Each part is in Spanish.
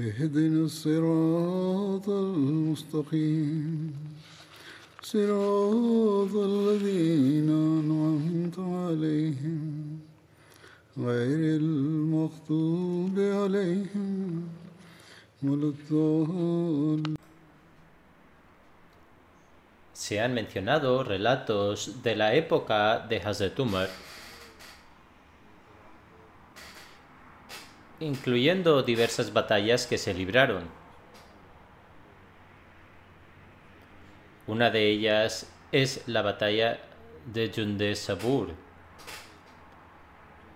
اهدنا الصراط المستقيم صراط الذين أنعمت عليهم غير المغضوب عليهم ولا الضالين Se han mencionado relatos de la época de Hazrat Umar, Incluyendo diversas batallas que se libraron. Una de ellas es la batalla de Junde Sabur.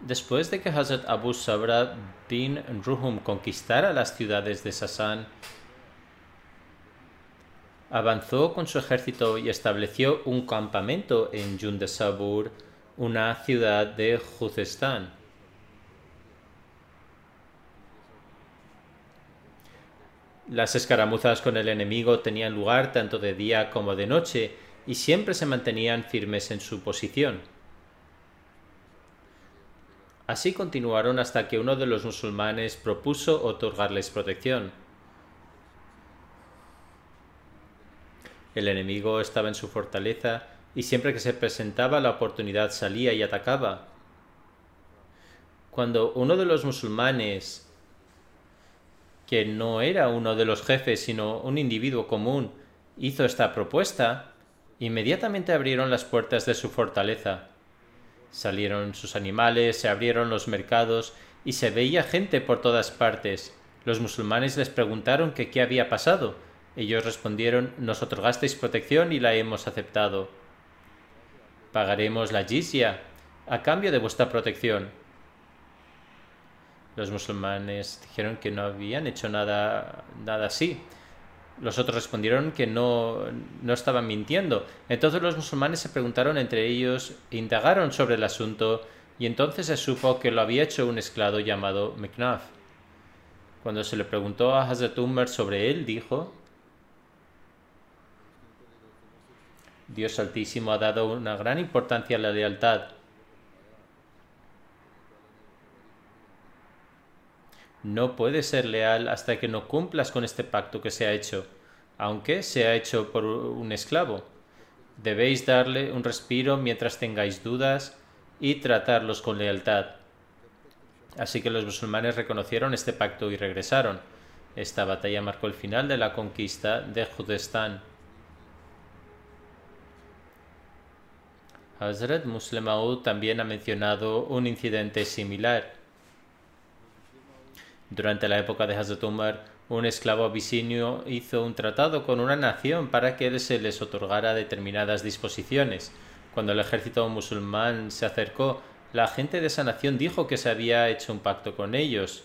Después de que Hazrat Abu Sabra bin Ruhum conquistara las ciudades de Sasan, avanzó con su ejército y estableció un campamento en Junde Sabur, una ciudad de Juzestán. Las escaramuzas con el enemigo tenían lugar tanto de día como de noche y siempre se mantenían firmes en su posición. Así continuaron hasta que uno de los musulmanes propuso otorgarles protección. El enemigo estaba en su fortaleza y siempre que se presentaba la oportunidad salía y atacaba. Cuando uno de los musulmanes que no era uno de los jefes, sino un individuo común, hizo esta propuesta, inmediatamente abrieron las puertas de su fortaleza. Salieron sus animales, se abrieron los mercados y se veía gente por todas partes. Los musulmanes les preguntaron qué había pasado. Ellos respondieron Nos otorgasteis protección y la hemos aceptado. Pagaremos la jizya a cambio de vuestra protección. Los musulmanes dijeron que no habían hecho nada, nada así. Los otros respondieron que no, no estaban mintiendo. Entonces los musulmanes se preguntaron entre ellos, indagaron sobre el asunto y entonces se supo que lo había hecho un esclavo llamado McNuff. Cuando se le preguntó a Hazrat Umar sobre él, dijo, Dios Altísimo ha dado una gran importancia a la lealtad No puedes ser leal hasta que no cumplas con este pacto que se ha hecho, aunque se ha hecho por un esclavo. Debéis darle un respiro mientras tengáis dudas y tratarlos con lealtad. Así que los musulmanes reconocieron este pacto y regresaron. Esta batalla marcó el final de la conquista de Judestán. Hazrat Muslim también ha mencionado un incidente similar. Durante la época de Hazrat Umar, un esclavo abisinio hizo un tratado con una nación para que se les otorgara determinadas disposiciones. Cuando el ejército musulmán se acercó, la gente de esa nación dijo que se había hecho un pacto con ellos.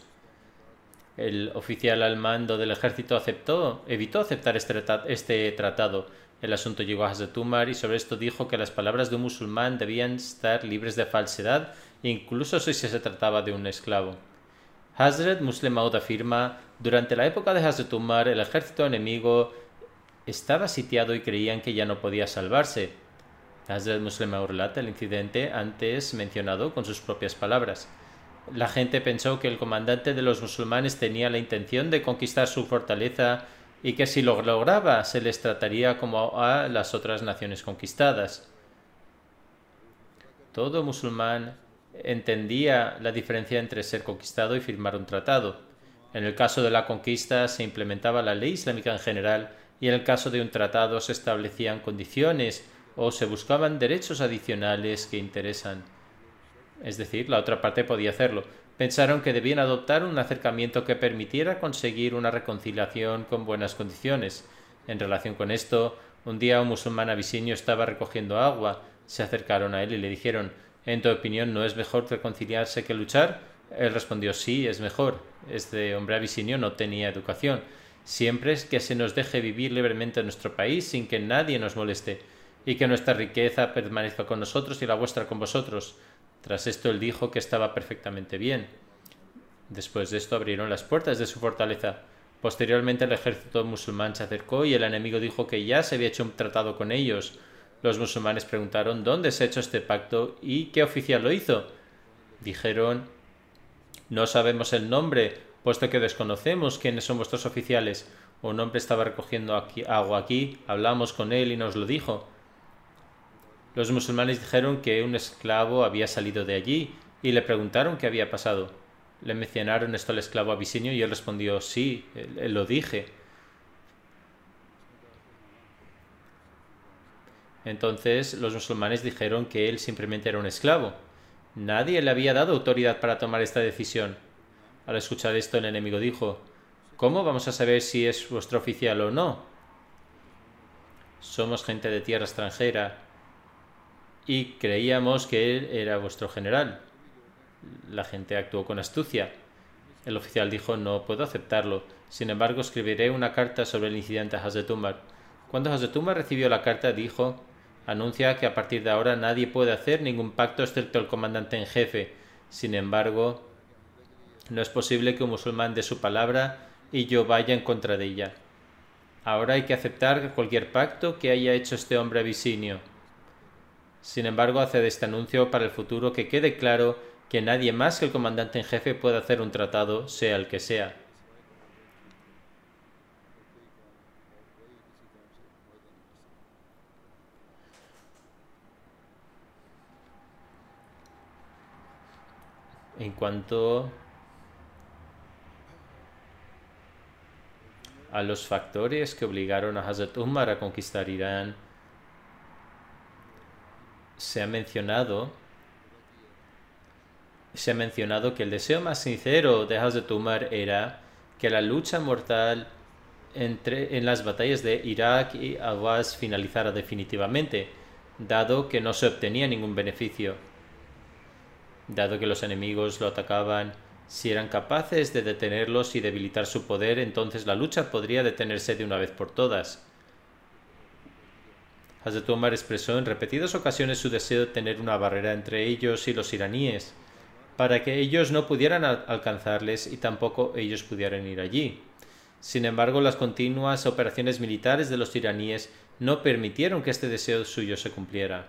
El oficial al mando del ejército aceptó, evitó aceptar este, este tratado. El asunto llegó a Hazrat Umar y sobre esto dijo que las palabras de un musulmán debían estar libres de falsedad, incluso si se trataba de un esclavo. Hazrat Muslim Maud afirma, durante la época de Hazrat Umar el ejército enemigo estaba sitiado y creían que ya no podía salvarse. Hazrat Muslim relata el incidente antes mencionado con sus propias palabras. La gente pensó que el comandante de los musulmanes tenía la intención de conquistar su fortaleza y que si lo lograba se les trataría como a las otras naciones conquistadas. Todo musulmán entendía la diferencia entre ser conquistado y firmar un tratado. En el caso de la conquista se implementaba la ley islámica en general y en el caso de un tratado se establecían condiciones o se buscaban derechos adicionales que interesan. Es decir, la otra parte podía hacerlo. Pensaron que debían adoptar un acercamiento que permitiera conseguir una reconciliación con buenas condiciones. En relación con esto, un día un musulmán abisinio estaba recogiendo agua. Se acercaron a él y le dijeron ¿En tu opinión no es mejor reconciliarse que luchar? Él respondió sí, es mejor. Este hombre abisinio no tenía educación. Siempre es que se nos deje vivir libremente en nuestro país sin que nadie nos moleste, y que nuestra riqueza permanezca con nosotros y la vuestra con vosotros. Tras esto él dijo que estaba perfectamente bien. Después de esto abrieron las puertas de su fortaleza. Posteriormente el ejército musulmán se acercó y el enemigo dijo que ya se había hecho un tratado con ellos. Los musulmanes preguntaron dónde se ha hecho este pacto y qué oficial lo hizo. Dijeron no sabemos el nombre, puesto que desconocemos quiénes son vuestros oficiales. Un hombre estaba recogiendo agua aquí, hablamos con él y nos lo dijo. Los musulmanes dijeron que un esclavo había salido de allí y le preguntaron qué había pasado. Le mencionaron esto al esclavo abisinio y él respondió sí, lo dije. Entonces los musulmanes dijeron que él simplemente era un esclavo. Nadie le había dado autoridad para tomar esta decisión. Al escuchar esto el enemigo dijo ¿Cómo vamos a saber si es vuestro oficial o no? Somos gente de tierra extranjera y creíamos que él era vuestro general. La gente actuó con astucia. El oficial dijo no puedo aceptarlo. Sin embargo, escribiré una carta sobre el incidente a Hazrat Umar. Cuando Hazrat Umar recibió la carta, dijo anuncia que a partir de ahora nadie puede hacer ningún pacto excepto el comandante en jefe. Sin embargo, no es posible que un musulmán dé su palabra y yo vaya en contra de ella. Ahora hay que aceptar cualquier pacto que haya hecho este hombre abisinio. Sin embargo, hace de este anuncio para el futuro que quede claro que nadie más que el comandante en jefe puede hacer un tratado, sea el que sea. En cuanto a los factores que obligaron a Hazrat Umar a conquistar Irán, se ha mencionado se ha mencionado que el deseo más sincero de Hazrat Umar era que la lucha mortal entre, en las batallas de Irak y Awas finalizara definitivamente, dado que no se obtenía ningún beneficio. Dado que los enemigos lo atacaban, si eran capaces de detenerlos y debilitar su poder, entonces la lucha podría detenerse de una vez por todas. Hazrat Omar expresó en repetidas ocasiones su deseo de tener una barrera entre ellos y los iraníes, para que ellos no pudieran alcanzarles y tampoco ellos pudieran ir allí. Sin embargo, las continuas operaciones militares de los iraníes no permitieron que este deseo suyo se cumpliera.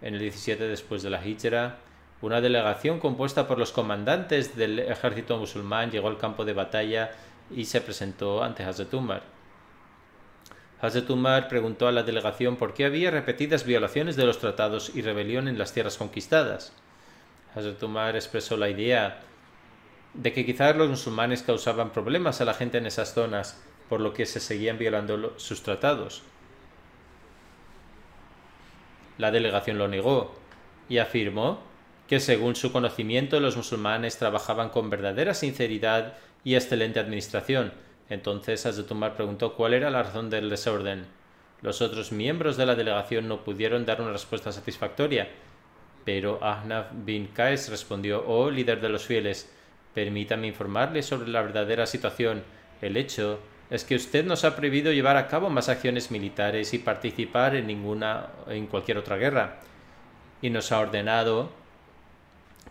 En el 17 después de la Hijra, una delegación compuesta por los comandantes del ejército musulmán llegó al campo de batalla y se presentó ante Hazrat Umar. Hazrat Umar preguntó a la delegación por qué había repetidas violaciones de los tratados y rebelión en las tierras conquistadas. Hazrat Umar expresó la idea de que quizás los musulmanes causaban problemas a la gente en esas zonas, por lo que se seguían violando sus tratados. La delegación lo negó y afirmó que según su conocimiento los musulmanes trabajaban con verdadera sinceridad y excelente administración. Entonces Umar preguntó cuál era la razón del desorden. Los otros miembros de la delegación no pudieron dar una respuesta satisfactoria, pero Ahnaf bin Qais respondió, oh líder de los fieles, permítame informarle sobre la verdadera situación. El hecho es que usted nos ha prohibido llevar a cabo más acciones militares y participar en ninguna en cualquier otra guerra y nos ha ordenado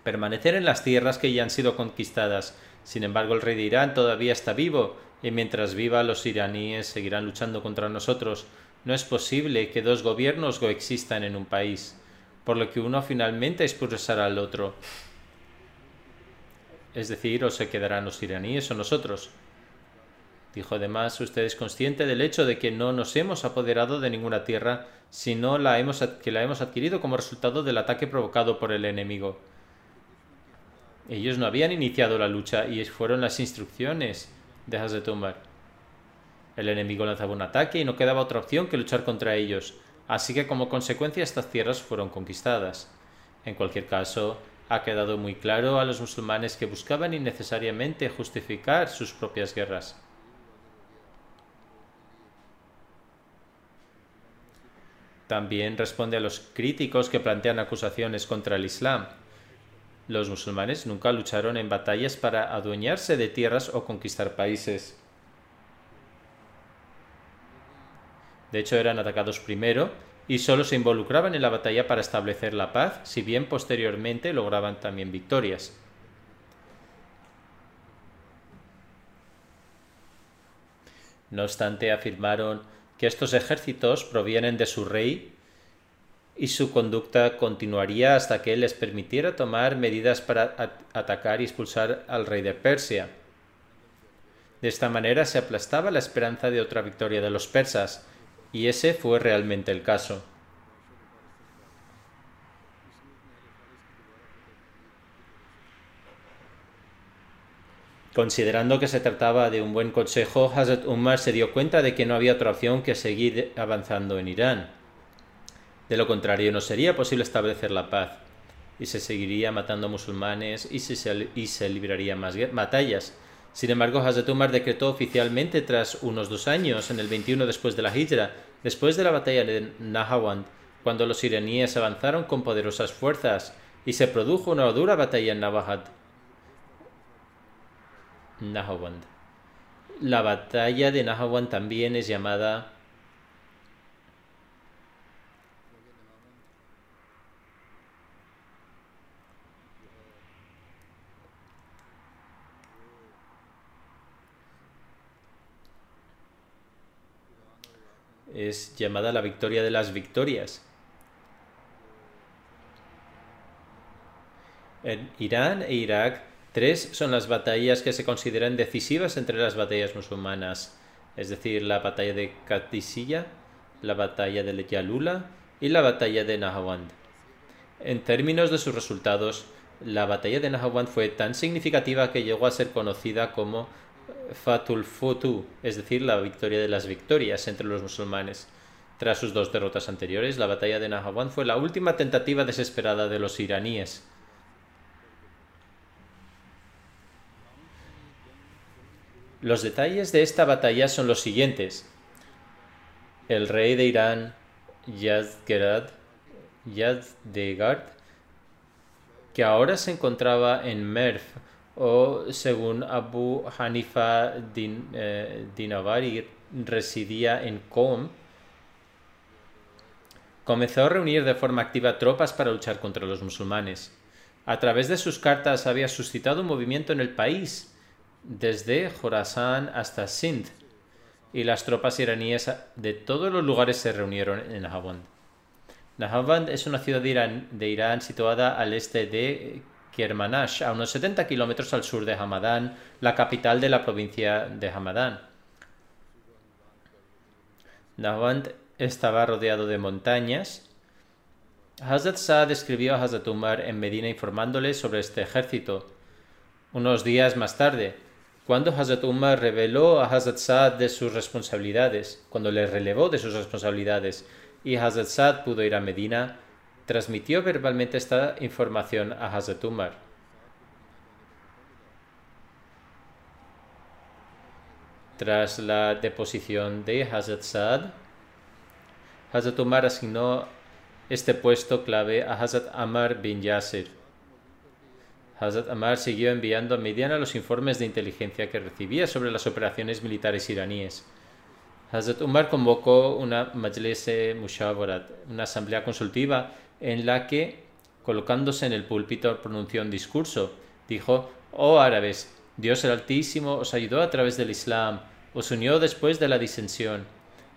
permanecer en las tierras que ya han sido conquistadas. Sin embargo, el rey de Irán todavía está vivo y mientras viva los iraníes seguirán luchando contra nosotros. No es posible que dos gobiernos coexistan en un país, por lo que uno finalmente expulsará al otro. Es decir, o se quedarán los iraníes o nosotros. Dijo además, usted es consciente del hecho de que no nos hemos apoderado de ninguna tierra, sino que la hemos adquirido como resultado del ataque provocado por el enemigo. Ellos no habían iniciado la lucha y fueron las instrucciones de Hazrat Umar. El enemigo lanzaba un ataque y no quedaba otra opción que luchar contra ellos, así que como consecuencia estas tierras fueron conquistadas. En cualquier caso, ha quedado muy claro a los musulmanes que buscaban innecesariamente justificar sus propias guerras. También responde a los críticos que plantean acusaciones contra el Islam. Los musulmanes nunca lucharon en batallas para adueñarse de tierras o conquistar países. De hecho, eran atacados primero y solo se involucraban en la batalla para establecer la paz, si bien posteriormente lograban también victorias. No obstante, afirmaron que estos ejércitos provienen de su rey y su conducta continuaría hasta que él les permitiera tomar medidas para atacar y expulsar al rey de Persia. De esta manera se aplastaba la esperanza de otra victoria de los persas, y ese fue realmente el caso. Considerando que se trataba de un buen consejo, Hazrat Umar se dio cuenta de que no había otra opción que seguir avanzando en Irán. De lo contrario, no sería posible establecer la paz, y se seguiría matando musulmanes y se, y se librarían más batallas. Sin embargo, Hazrat Umar decretó oficialmente tras unos dos años, en el 21 después de la Hijra, después de la batalla de Nahawand, cuando los iraníes avanzaron con poderosas fuerzas y se produjo una dura batalla en Navahad. Nahawand. La batalla de Nahawand también es llamada es llamada la victoria de las victorias. En Irán e Irak Tres son las batallas que se consideran decisivas entre las batallas musulmanas, es decir, la batalla de Qadisiyah, la batalla de Yalula y la batalla de Nahawand. En términos de sus resultados, la batalla de Nahawand fue tan significativa que llegó a ser conocida como Fatul Futu, es decir, la victoria de las victorias entre los musulmanes. Tras sus dos derrotas anteriores, la batalla de Nahawand fue la última tentativa desesperada de los iraníes Los detalles de esta batalla son los siguientes. El rey de Irán, Yazdegerd, que ahora se encontraba en Merv, o según Abu Hanifa din, eh, Dinavari, residía en Qom, comenzó a reunir de forma activa tropas para luchar contra los musulmanes. A través de sus cartas había suscitado un movimiento en el país desde Jorasan hasta Sindh, y las tropas iraníes de todos los lugares se reunieron en Nahavand. Nahavand es una ciudad de Irán, situada al este de Kermanash, a unos 70 kilómetros al sur de Hamadán, la capital de la provincia de Hamadán. Nahavand estaba rodeado de montañas. Hazrat Saad escribió a Hazrat Umar en Medina informándole sobre este ejército. Unos días más tarde, cuando Hazrat Umar reveló a Hazrat Saad de sus responsabilidades, cuando le relevó de sus responsabilidades y Hazrat Saad pudo ir a Medina, transmitió verbalmente esta información a Hazrat Umar. Tras la deposición de Hazrat Saad, Hazrat Umar asignó este puesto clave a Hazrat Amar bin Yasir. Hazrat Amar siguió enviando a Mediana los informes de inteligencia que recibía sobre las operaciones militares iraníes. Hazrat Umar convocó una Majlis Mushawarat, una asamblea consultiva, en la que, colocándose en el púlpito, pronunció un discurso. Dijo: Oh árabes, Dios el Altísimo os ayudó a través del Islam, os unió después de la disensión,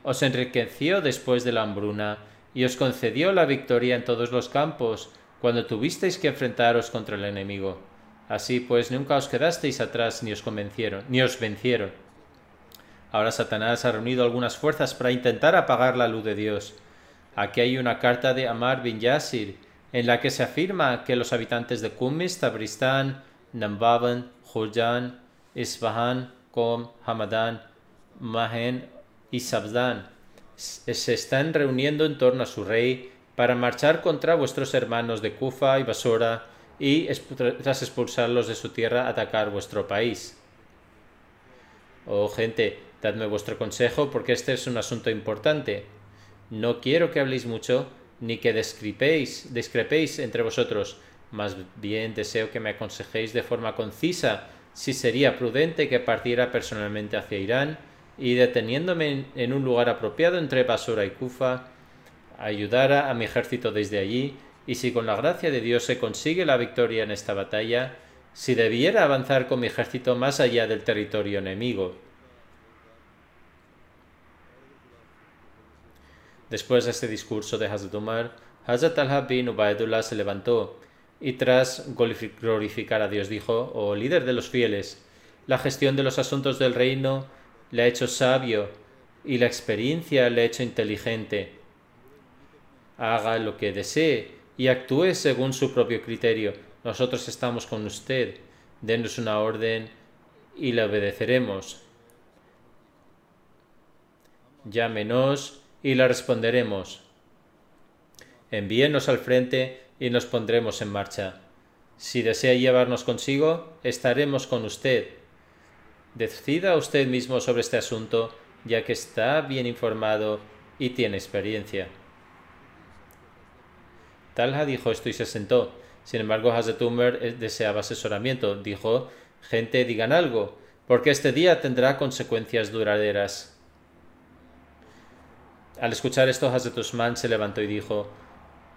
os enriqueció después de la hambruna, y os concedió la victoria en todos los campos cuando tuvisteis que enfrentaros contra el enemigo. Así pues, nunca os quedasteis atrás ni os convencieron, ni os vencieron. Ahora Satanás ha reunido algunas fuerzas para intentar apagar la luz de Dios. Aquí hay una carta de Amar bin Yasir, en la que se afirma que los habitantes de Kumis, Tabristán, Nambavan, Jurjan, Isfahan, Qom, Hamadan, Mahen y Sabdan se están reuniendo en torno a su rey para marchar contra vuestros hermanos de Kufa y Basora y tras expulsarlos de su tierra atacar vuestro país. Oh gente, dadme vuestro consejo porque este es un asunto importante. No quiero que habléis mucho ni que discrepéis, discrepéis entre vosotros, más bien deseo que me aconsejéis de forma concisa si sería prudente que partiera personalmente hacia Irán y deteniéndome en un lugar apropiado entre Basora y Kufa, ayudara a mi ejército desde allí y si con la gracia de Dios se consigue la victoria en esta batalla, si debiera avanzar con mi ejército más allá del territorio enemigo. Después de este discurso de Hazrat Umar, Hazrat al bin Ubaidullah se levantó y tras glorificar a Dios dijo, oh líder de los fieles, la gestión de los asuntos del reino le ha hecho sabio y la experiencia le ha hecho inteligente. Haga lo que desee y actúe según su propio criterio. Nosotros estamos con usted. Denos una orden y le obedeceremos. Llámenos y la responderemos. Envíenos al frente y nos pondremos en marcha. Si desea llevarnos consigo, estaremos con usted. Decida usted mismo sobre este asunto, ya que está bien informado y tiene experiencia. Talha dijo esto y se sentó. Sin embargo, Hazrat Umar deseaba asesoramiento. Dijo, gente, digan algo, porque este día tendrá consecuencias duraderas. Al escuchar esto, Hazrat Usman se levantó y dijo,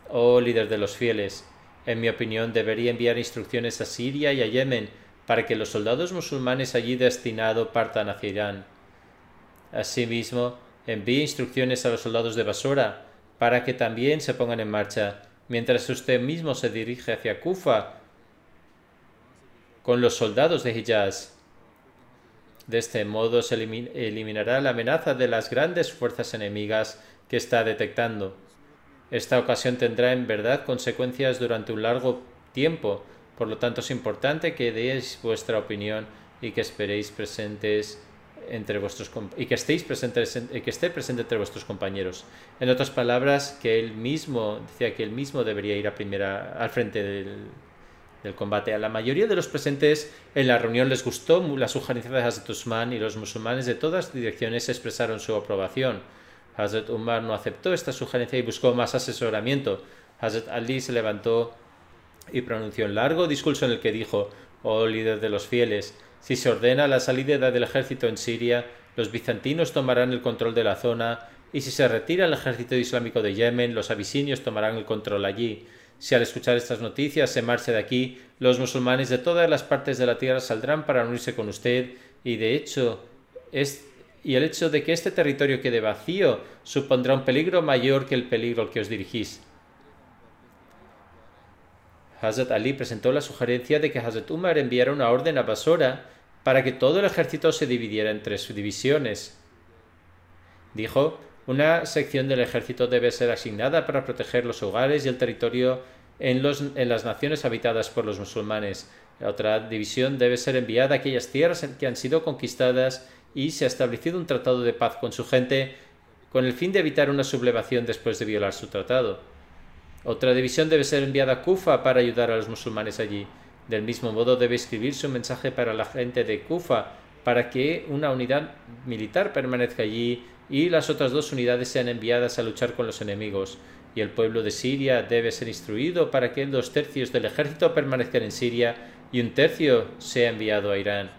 Oh líder de los fieles, en mi opinión debería enviar instrucciones a Siria y a Yemen para que los soldados musulmanes allí destinados partan hacia Irán. Asimismo, envíe instrucciones a los soldados de Basora para que también se pongan en marcha, mientras usted mismo se dirige hacia Kufa con los soldados de Hijaz. De este modo se eliminará la amenaza de las grandes fuerzas enemigas que está detectando. Esta ocasión tendrá en verdad consecuencias durante un largo tiempo, por lo tanto, es importante que deis vuestra opinión y que esperéis presentes entre vuestros y que estéis presentes que esté presente entre vuestros compañeros. En otras palabras, que él mismo decía que él mismo debería ir a primera al frente del, del combate. A la mayoría de los presentes en la reunión les gustó la sugerencia de Hazrat Usman y los musulmanes de todas direcciones expresaron su aprobación. Hazrat Umar no aceptó esta sugerencia y buscó más asesoramiento. Hazrat Ali se levantó y pronunció un largo discurso en el que dijo, oh líder de los fieles, si se ordena la salida del ejército en Siria, los bizantinos tomarán el control de la zona, y si se retira el ejército islámico de Yemen, los abisinios tomarán el control allí. Si al escuchar estas noticias se marcha de aquí, los musulmanes de todas las partes de la tierra saldrán para unirse con usted, y de hecho, es, y el hecho de que este territorio quede vacío supondrá un peligro mayor que el peligro al que os dirigís. Hazrat Ali presentó la sugerencia de que Hazrat Umar enviara una orden a Basora para que todo el ejército se dividiera en tres divisiones. Dijo, una sección del ejército debe ser asignada para proteger los hogares y el territorio en, en las naciones habitadas por los musulmanes. Otra división debe ser enviada a aquellas tierras que han sido conquistadas y se ha establecido un tratado de paz con su gente con el fin de evitar una sublevación después de violar su tratado. Otra división debe ser enviada a Kufa para ayudar a los musulmanes allí. Del mismo modo debe escribirse un mensaje para la gente de Kufa para que una unidad militar permanezca allí y las otras dos unidades sean enviadas a luchar con los enemigos. Y el pueblo de Siria debe ser instruido para que dos tercios del ejército permanezcan en Siria y un tercio sea enviado a Irán.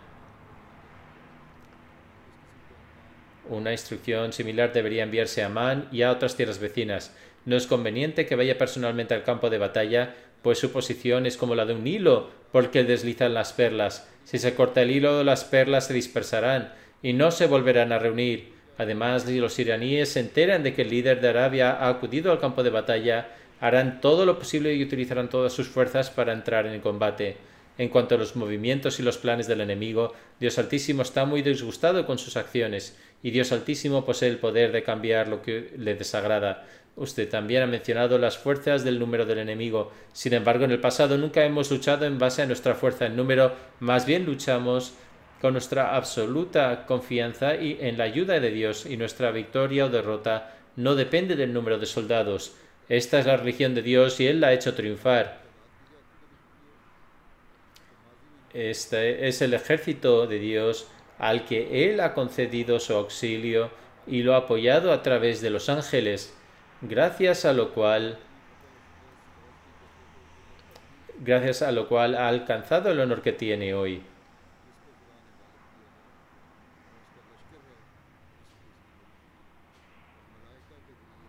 Una instrucción similar debería enviarse a Amán y a otras tierras vecinas. No es conveniente que vaya personalmente al campo de batalla, pues su posición es como la de un hilo por el que deslizan las perlas. Si se corta el hilo, las perlas se dispersarán y no se volverán a reunir. Además, si los iraníes se enteran de que el líder de Arabia ha acudido al campo de batalla, harán todo lo posible y utilizarán todas sus fuerzas para entrar en el combate. En cuanto a los movimientos y los planes del enemigo, Dios Altísimo está muy disgustado con sus acciones, y Dios Altísimo posee el poder de cambiar lo que le desagrada. Usted también ha mencionado las fuerzas del número del enemigo. Sin embargo, en el pasado nunca hemos luchado en base a nuestra fuerza en número, más bien luchamos con nuestra absoluta confianza y en la ayuda de Dios, y nuestra victoria o derrota no depende del número de soldados. Esta es la religión de Dios y Él la ha hecho triunfar. Este es el ejército de Dios al que Él ha concedido su auxilio y lo ha apoyado a través de los ángeles, gracias a lo cual gracias a lo cual ha alcanzado el honor que tiene hoy.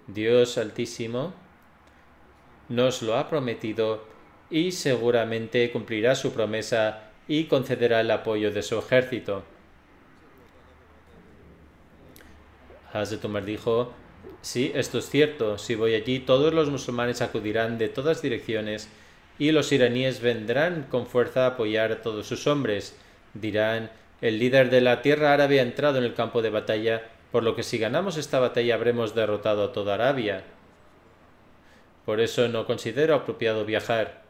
Dios Altísimo nos lo ha prometido y seguramente cumplirá su promesa y concederá el apoyo de su ejército. Dijo, sí, esto es cierto, si voy allí todos los musulmanes acudirán de todas direcciones y los iraníes vendrán con fuerza a apoyar a todos sus hombres. Dirán, el líder de la tierra árabe ha entrado en el campo de batalla, por lo que si ganamos esta batalla habremos derrotado a toda Arabia. Por eso no considero apropiado viajar.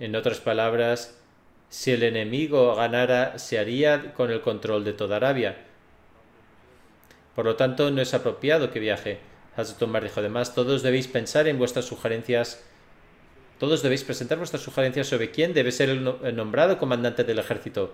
En otras palabras, si el enemigo ganara, se haría con el control de toda Arabia. Por lo tanto, no es apropiado que viaje. Hazrat Umar dijo además, todos debéis pensar en vuestras sugerencias, todos debéis presentar vuestras sugerencias sobre quién debe ser el nombrado comandante del ejército.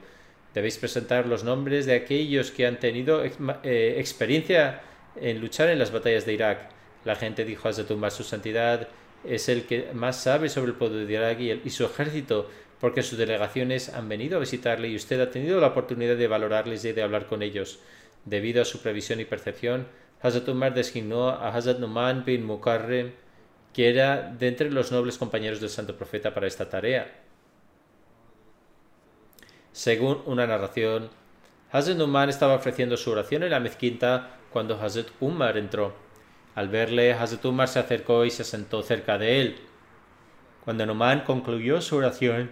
Debéis presentar los nombres de aquellos que han tenido eh, experiencia en luchar en las batallas de Irak. La gente dijo a su santidad es el que más sabe sobre el pueblo de Irak y su ejército porque sus delegaciones han venido a visitarle y usted ha tenido la oportunidad de valorarles y de hablar con ellos. Debido a su previsión y percepción, Hazrat Umar designó a Hazrat Numan bin Mukarrem, que era de entre los nobles compañeros del santo profeta para esta tarea. Según una narración, Hazrat Numan estaba ofreciendo su oración en la mezquita cuando Hazrat Umar entró. Al verle, Hazrat Umar se acercó y se sentó cerca de él. Cuando Numan concluyó su oración,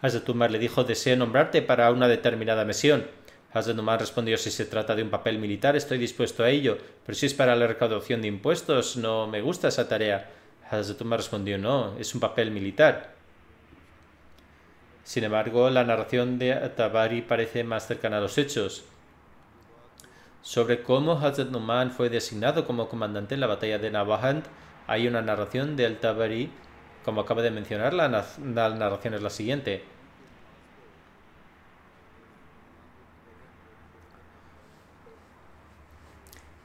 Hazrat Umar le dijo deseo nombrarte para una determinada misión. Hazrat Umar respondió si se trata de un papel militar estoy dispuesto a ello, pero si es para la recaudación de impuestos no me gusta esa tarea. Umar respondió no, es un papel militar. Sin embargo, la narración de Tabari parece más cercana a los hechos. Sobre cómo Hazrat Numan fue designado como comandante en la batalla de Navahand, hay una narración de Al-Tabari, como acaba de mencionar, la narración es la siguiente.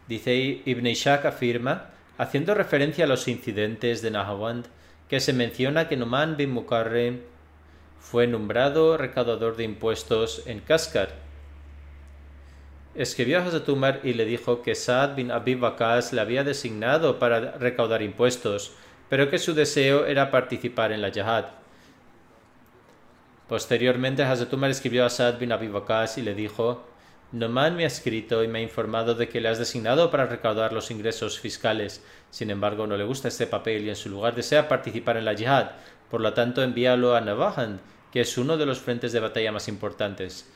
Dice Ibn Ishaq afirma, haciendo referencia a los incidentes de Nahawand, que se menciona que Numan bin Mukarrem fue nombrado recaudador de impuestos en Kaskar. Escribió a Hazrat Umar y le dijo que Saad bin Abi Bakas le había designado para recaudar impuestos, pero que su deseo era participar en la jihad. Posteriormente, Hazrat Umar escribió a Saad bin Abi Bakas y le dijo Noman me ha escrito y me ha informado de que le has designado para recaudar los ingresos fiscales. Sin embargo, no le gusta este papel y en su lugar desea participar en la yihad. Por lo tanto, envíalo a Navahand, que es uno de los frentes de batalla más importantes.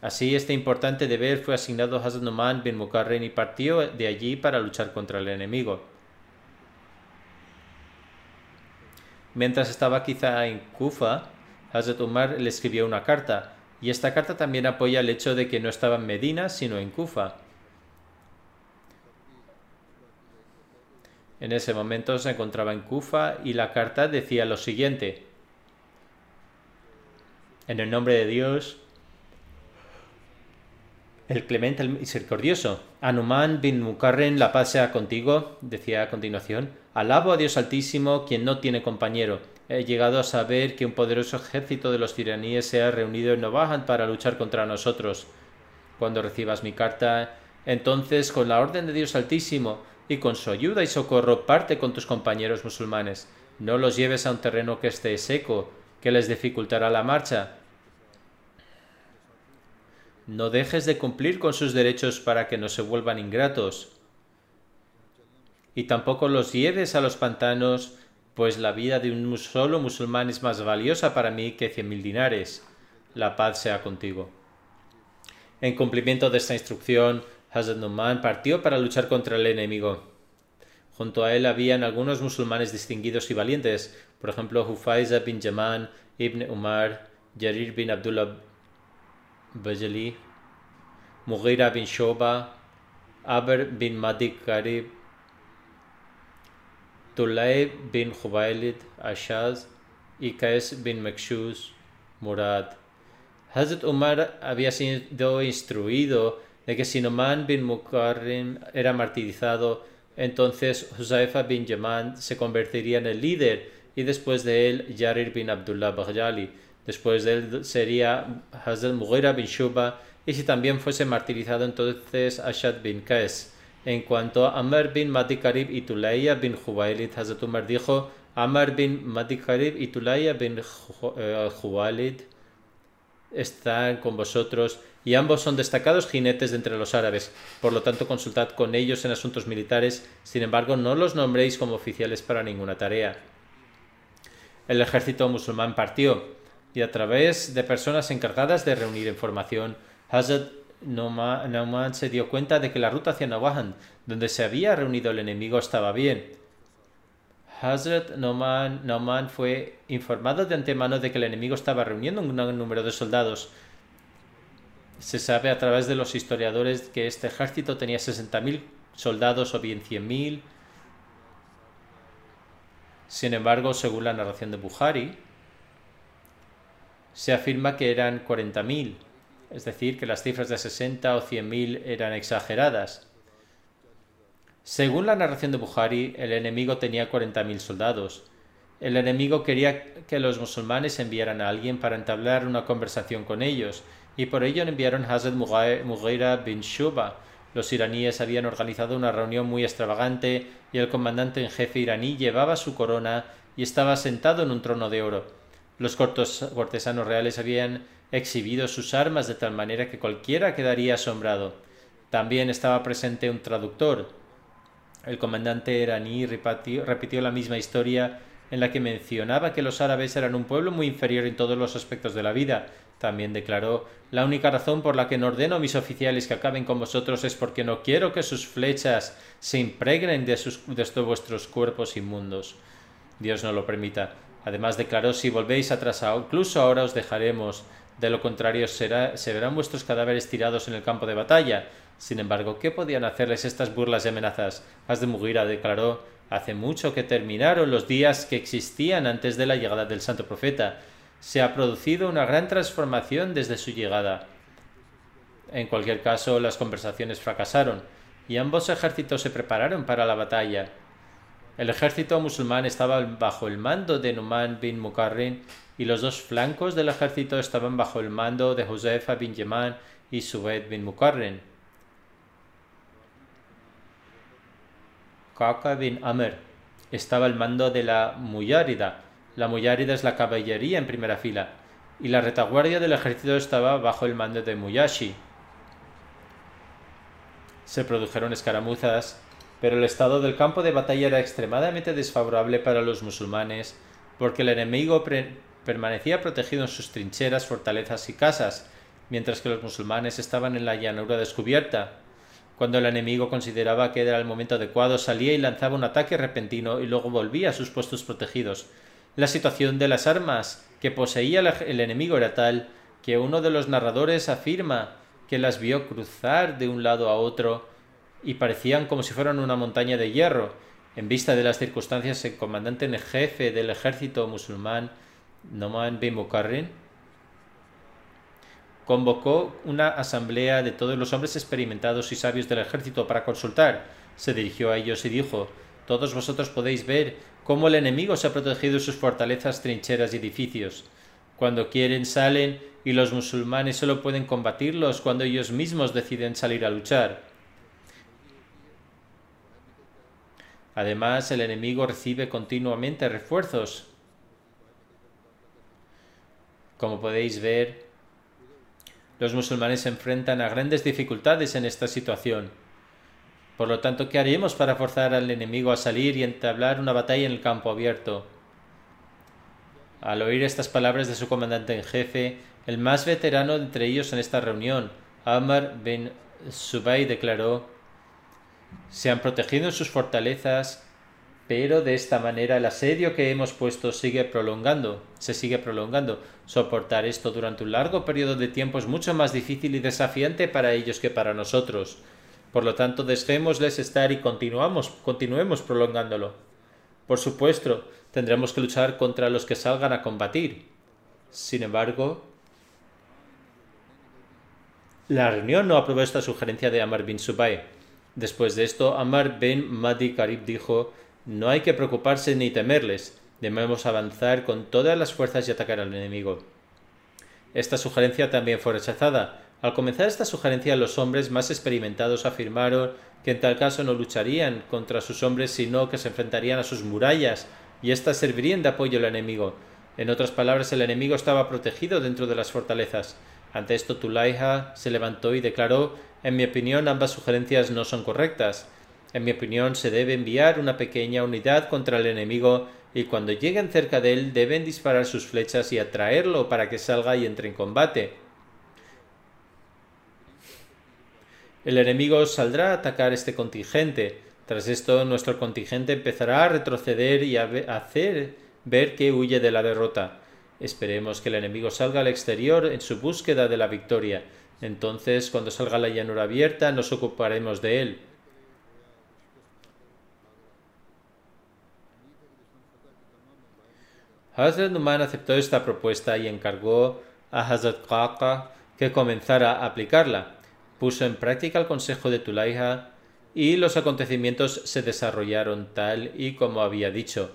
Así, este importante deber fue asignado a Hazrat Noman bin Mukarren y partió de allí para luchar contra el enemigo. Mientras estaba quizá en Kufa, Hazrat Umar le escribió una carta y esta carta también apoya el hecho de que no estaba en Medina, sino en Kufa. En ese momento se encontraba en Kufa y la carta decía lo siguiente. En el nombre de Dios, el clemente, el misericordioso, Anuman bin Mukarren, la paz sea contigo, decía a continuación, alabo a Dios Altísimo, quien no tiene compañero He llegado a saber que un poderoso ejército de los tiraníes se ha reunido en Novahan para luchar contra nosotros. Cuando recibas mi carta, entonces, con la orden de Dios Altísimo y con su ayuda y socorro, parte con tus compañeros musulmanes. No los lleves a un terreno que esté seco, que les dificultará la marcha. No dejes de cumplir con sus derechos para que no se vuelvan ingratos. Y tampoco los lleves a los pantanos pues la vida de un solo musulmán es más valiosa para mí que cien mil dinares. La paz sea contigo. En cumplimiento de esta instrucción, Hazrat Numan partió para luchar contra el enemigo. Junto a él habían algunos musulmanes distinguidos y valientes, por ejemplo Hufaiza bin Yaman, Ibn Umar, Jarir bin Abdullah Bajali, Mughira bin Shoba, Aber bin Madik Karib, Tulay bin Khubailid Ashaz y bin Mekshuz Murad. Hazrat Umar había sido instruido de que si Noman bin Mukarrim era martirizado, entonces Huzaifa bin Yaman se convertiría en el líder y después de él Yarir bin Abdullah Bajali. Después de él sería Hazrat Mughira bin Shuba y si también fuese martirizado entonces Ashad bin Qais. En cuanto a Amr bin Madikarib y Tulaya bin Juwailid, Hazrat Umar dijo, Amr bin Madikarib y Tulaya bin Juwailid están con vosotros y ambos son destacados jinetes de entre los árabes, por lo tanto consultad con ellos en asuntos militares, sin embargo no los nombréis como oficiales para ninguna tarea. El ejército musulmán partió, y a través de personas encargadas de reunir información, Hazrat Nauman se dio cuenta de que la ruta hacia Nawahan, donde se había reunido el enemigo, estaba bien. Hazrat Nauman, fue informado de antemano de que el enemigo estaba reuniendo un gran número de soldados. Se sabe a través de los historiadores que este ejército tenía 60.000 soldados o bien 100.000. Sin embargo, según la narración de Bukhari, se afirma que eran 40.000, es decir, que las cifras de 60 o 100.000 eran exageradas. Según la narración de Bukhari, el enemigo tenía 40.000 soldados. El enemigo quería que los musulmanes enviaran a alguien para entablar una conversación con ellos, y por ello enviaron a Hazrat Mughira bin Shuba. Los iraníes habían organizado una reunión muy extravagante y el comandante en jefe iraní llevaba su corona y estaba sentado en un trono de oro. Los cortesanos reales habían exhibido sus armas de tal manera que cualquiera quedaría asombrado. También estaba presente un traductor, el comandante iraní repitió, la misma historia en la que mencionaba que los árabes eran un pueblo muy inferior en todos los aspectos de la vida. También declaró La única razón por la que no ordeno a mis oficiales que acaben con vosotros es porque no quiero que sus flechas se impregnen de, de vuestros cuerpos inmundos. Dios no lo permita. Además declaró Si volvéis atrás, incluso ahora os dejaremos. De lo contrario, será, se verán vuestros cadáveres tirados en el campo de batalla. Sin embargo, ¿qué podían hacerles estas burlas y amenazas? Has de Mugira declaró Hace mucho que terminaron los días que existían antes de la llegada del santo profeta. Se ha producido una gran transformación desde su llegada. En cualquier caso, las conversaciones fracasaron y ambos ejércitos se prepararon para la batalla. El ejército musulmán estaba bajo el mando de Numan bin Mukarrin y los dos flancos del ejército estaban bajo el mando de Josefa bin Yeman y Subayd bin Mukarrin. Kaka bin Amr estaba al mando de la Muyárida. La Muyárida es la caballería en primera fila, y la retaguardia del ejército estaba bajo el mando de Muyashi. Se produjeron escaramuzas, pero el estado del campo de batalla era extremadamente desfavorable para los musulmanes, porque el enemigo permanecía protegido en sus trincheras, fortalezas y casas, mientras que los musulmanes estaban en la llanura descubierta, cuando el enemigo consideraba que era el momento adecuado, salía y lanzaba un ataque repentino y luego volvía a sus puestos protegidos. La situación de las armas que poseía el enemigo era tal que uno de los narradores afirma que las vio cruzar de un lado a otro y parecían como si fueran una montaña de hierro. En vista de las circunstancias, el comandante en jefe del ejército musulmán, Noman bin convocó una asamblea de todos los hombres experimentados y sabios del ejército para consultar. Se dirigió a ellos y dijo Todos vosotros podéis ver cómo el enemigo se ha protegido sus fortalezas, trincheras y edificios. Cuando quieren salen y los musulmanes solo pueden combatirlos cuando ellos mismos deciden salir a luchar. Además, el enemigo recibe continuamente refuerzos. Como podéis ver, los musulmanes se enfrentan a grandes dificultades en esta situación. Por lo tanto, ¿qué haremos para forzar al enemigo a salir y entablar una batalla en el campo abierto? Al oír estas palabras de su comandante en jefe, el más veterano entre ellos en esta reunión, Amr bin Subay, declaró: Se han protegido en sus fortalezas, pero de esta manera el asedio que hemos puesto sigue prolongando, se sigue prolongando. Soportar esto durante un largo periodo de tiempo es mucho más difícil y desafiante para ellos que para nosotros. Por lo tanto, dejémosles estar y continuamos, continuemos prolongándolo. Por supuesto, tendremos que luchar contra los que salgan a combatir. Sin embargo, la reunión no aprobó esta sugerencia de Amar bin Subay. Después de esto, Amar bin Madi Karib dijo no hay que preocuparse ni temerles, debemos avanzar con todas las fuerzas y atacar al enemigo. Esta sugerencia también fue rechazada. Al comenzar esta sugerencia, los hombres más experimentados afirmaron que en tal caso no lucharían contra sus hombres, sino que se enfrentarían a sus murallas, y éstas servirían de apoyo al enemigo. En otras palabras, el enemigo estaba protegido dentro de las fortalezas. Ante esto, Tulaiha se levantó y declaró: En mi opinión, ambas sugerencias no son correctas. En mi opinión, se debe enviar una pequeña unidad contra el enemigo y cuando lleguen cerca de él deben disparar sus flechas y atraerlo para que salga y entre en combate. El enemigo saldrá a atacar este contingente. Tras esto, nuestro contingente empezará a retroceder y a hacer ver que huye de la derrota. Esperemos que el enemigo salga al exterior en su búsqueda de la victoria. Entonces, cuando salga la llanura abierta, nos ocuparemos de él. Hazrat Numan aceptó esta propuesta y encargó a Hazrat Qaqa que comenzara a aplicarla. Puso en práctica el consejo de Tulaiha y los acontecimientos se desarrollaron tal y como había dicho.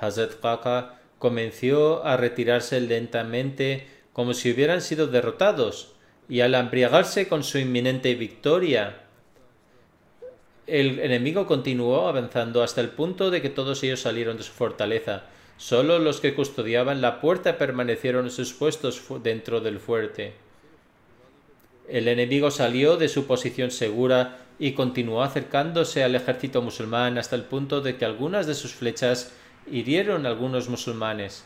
Hazrat Qaqa comenzó a retirarse lentamente como si hubieran sido derrotados, y al embriagarse con su inminente victoria, el enemigo continuó avanzando hasta el punto de que todos ellos salieron de su fortaleza, Solo los que custodiaban la puerta permanecieron en sus puestos dentro del fuerte. El enemigo salió de su posición segura y continuó acercándose al ejército musulmán hasta el punto de que algunas de sus flechas hirieron a algunos musulmanes.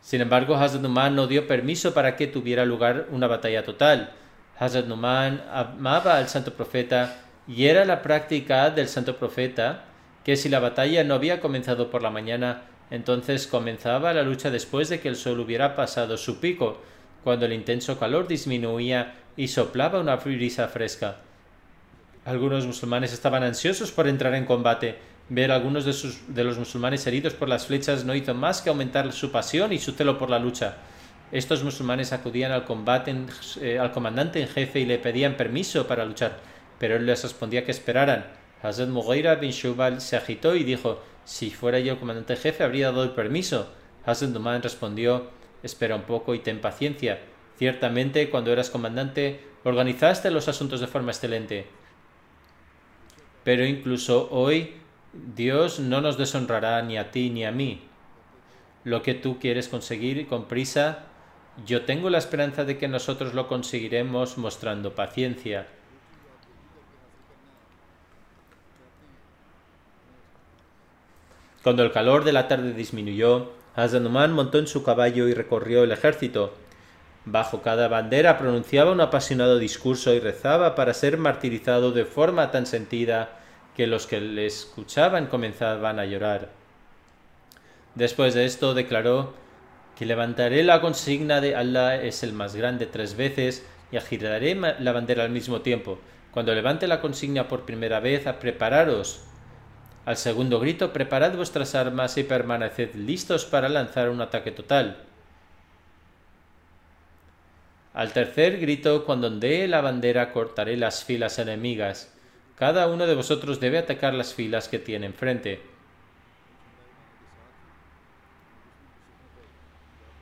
Sin embargo, Hazrat Numan no dio permiso para que tuviera lugar una batalla total. Hazrat Numan amaba al santo profeta y era la práctica del santo profeta que si la batalla no había comenzado por la mañana, entonces comenzaba la lucha después de que el sol hubiera pasado su pico, cuando el intenso calor disminuía y soplaba una brisa fresca. Algunos musulmanes estaban ansiosos por entrar en combate. Ver a algunos de, sus, de los musulmanes heridos por las flechas no hizo más que aumentar su pasión y su celo por la lucha. Estos musulmanes acudían al combate eh, al comandante en jefe y le pedían permiso para luchar, pero él les respondía que esperaran. Hazrat Mughira bin Shubal se agitó y dijo: Si fuera yo comandante jefe, habría dado el permiso. Hazrat Numan respondió: Espera un poco y ten paciencia. Ciertamente, cuando eras comandante, organizaste los asuntos de forma excelente. Pero incluso hoy, Dios no nos deshonrará ni a ti ni a mí. Lo que tú quieres conseguir con prisa, yo tengo la esperanza de que nosotros lo conseguiremos mostrando paciencia. Cuando el calor de la tarde disminuyó, Hazanuman montó en su caballo y recorrió el ejército. Bajo cada bandera pronunciaba un apasionado discurso y rezaba para ser martirizado de forma tan sentida que los que le escuchaban comenzaban a llorar. Después de esto declaró que levantaré la consigna de Allah es el más grande tres veces y agiraré la bandera al mismo tiempo. Cuando levante la consigna por primera vez, a prepararos al segundo grito, preparad vuestras armas y permaneced listos para lanzar un ataque total. Al tercer grito, cuando ondee la bandera, cortaré las filas enemigas. Cada uno de vosotros debe atacar las filas que tiene enfrente.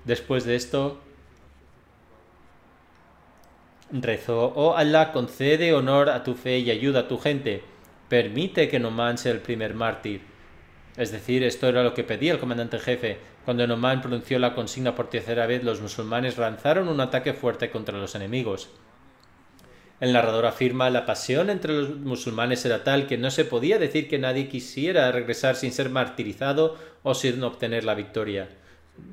Después de esto, rezó, oh Allah, concede honor a tu fe y ayuda a tu gente permite que Noman sea el primer mártir. Es decir, esto era lo que pedía el comandante jefe. Cuando Noman pronunció la consigna por tercera vez, los musulmanes lanzaron un ataque fuerte contra los enemigos. El narrador afirma la pasión entre los musulmanes era tal que no se podía decir que nadie quisiera regresar sin ser martirizado o sin obtener la victoria.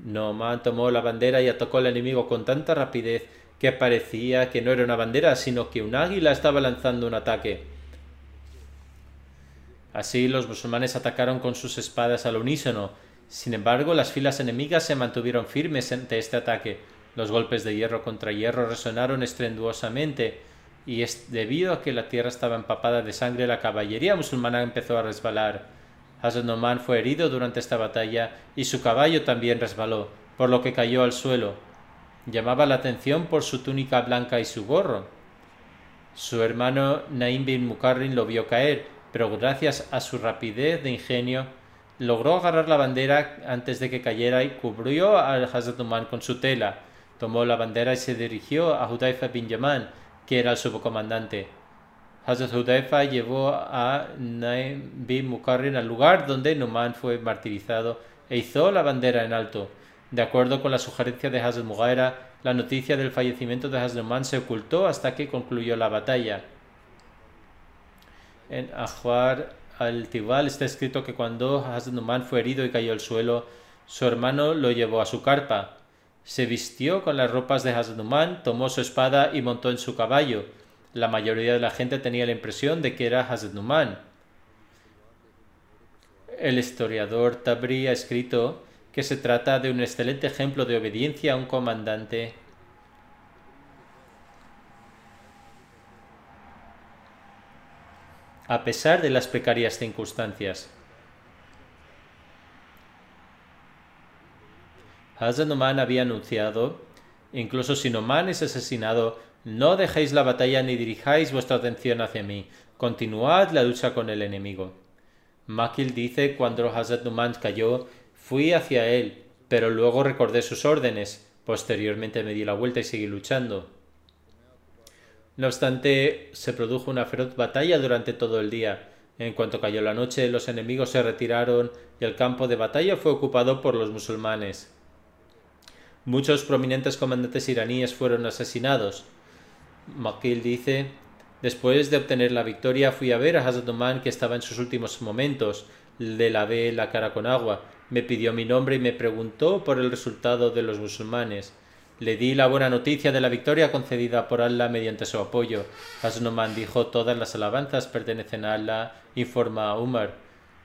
Noman tomó la bandera y atacó al enemigo con tanta rapidez que parecía que no era una bandera, sino que un águila estaba lanzando un ataque. Así los musulmanes atacaron con sus espadas al unísono. Sin embargo, las filas enemigas se mantuvieron firmes ante este ataque. Los golpes de hierro contra hierro resonaron estrenduosamente, y es debido a que la tierra estaba empapada de sangre, la caballería musulmana empezó a resbalar. Hazrat Noman fue herido durante esta batalla y su caballo también resbaló, por lo que cayó al suelo. Llamaba la atención por su túnica blanca y su gorro. Su hermano Naim bin Mukarrin lo vio caer, pero gracias a su rapidez de ingenio logró agarrar la bandera antes de que cayera y cubrió al Hazrat con su tela. Tomó la bandera y se dirigió a Hudayfa bin Yaman, que era el subcomandante. Hazrat Hudayfa llevó a Naim bin Mukarrin al lugar donde Numan fue martirizado e hizo la bandera en alto. De acuerdo con la sugerencia de Hazrat Mugaira, la noticia del fallecimiento de Hazrat Numan se ocultó hasta que concluyó la batalla. En Ahwar al-Tibal está escrito que cuando Hazrat Numan fue herido y cayó al suelo, su hermano lo llevó a su carpa. Se vistió con las ropas de Hazrat Numan, tomó su espada y montó en su caballo. La mayoría de la gente tenía la impresión de que era Hazrat Numan. El historiador Tabri ha escrito que se trata de un excelente ejemplo de obediencia a un comandante a pesar de las precarias circunstancias. Hazrat Numan había anunciado, incluso si Noman es asesinado, no dejéis la batalla ni dirijáis vuestra atención hacia mí, continuad la lucha con el enemigo. Makil dice, cuando Hazrat Numan cayó, fui hacia él, pero luego recordé sus órdenes, posteriormente me di la vuelta y seguí luchando. No obstante, se produjo una feroz batalla durante todo el día. En cuanto cayó la noche, los enemigos se retiraron y el campo de batalla fue ocupado por los musulmanes. Muchos prominentes comandantes iraníes fueron asesinados. Makil dice Después de obtener la victoria fui a ver a Hazrat Oman que estaba en sus últimos momentos. Le lavé la cara con agua, me pidió mi nombre y me preguntó por el resultado de los musulmanes. Le di la buena noticia de la victoria concedida por Allah mediante su apoyo. Hasnoman dijo todas las alabanzas pertenecen a Allah, informa a Umar.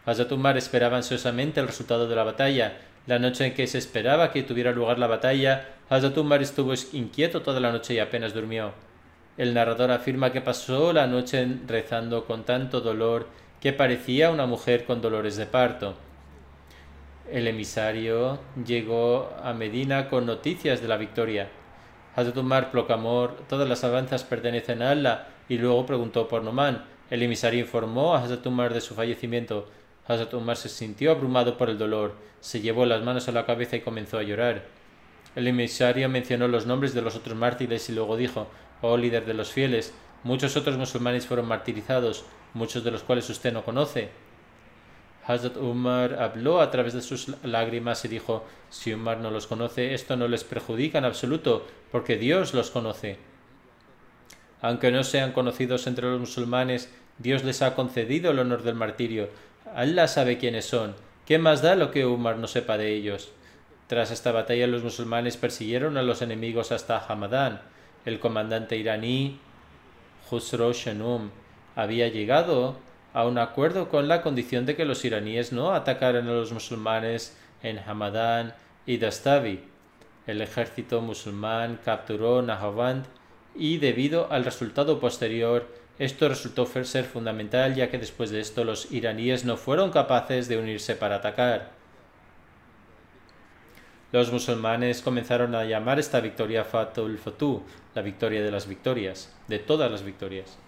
Hazrat Umar esperaba ansiosamente el resultado de la batalla. La noche en que se esperaba que tuviera lugar la batalla, Hazrat Umar estuvo inquieto toda la noche y apenas durmió. El narrador afirma que pasó la noche rezando con tanto dolor que parecía una mujer con dolores de parto. El emisario llegó a Medina con noticias de la victoria. Hazrat Umar proclamó todas las avanzas pertenecen a Allah y luego preguntó por Noman. El emisario informó a Hazrat Umar de su fallecimiento. Hazrat Umar se sintió abrumado por el dolor, se llevó las manos a la cabeza y comenzó a llorar. El emisario mencionó los nombres de los otros mártires y luego dijo, Oh líder de los fieles, muchos otros musulmanes fueron martirizados, muchos de los cuales usted no conoce. Hazrat Umar habló a través de sus lágrimas y dijo, si Umar no los conoce, esto no les perjudica en absoluto, porque Dios los conoce. Aunque no sean conocidos entre los musulmanes, Dios les ha concedido el honor del martirio. Allah sabe quiénes son. ¿Qué más da lo que Umar no sepa de ellos? Tras esta batalla los musulmanes persiguieron a los enemigos hasta Hamadán. El comandante iraní Khusro Shenum había llegado a un acuerdo con la condición de que los iraníes no atacaran a los musulmanes en Hamadán y Dastavi. El ejército musulmán capturó Nahavand y debido al resultado posterior esto resultó ser fundamental ya que después de esto los iraníes no fueron capaces de unirse para atacar. Los musulmanes comenzaron a llamar esta victoria Fatul Fatu, la victoria de las victorias, de todas las victorias.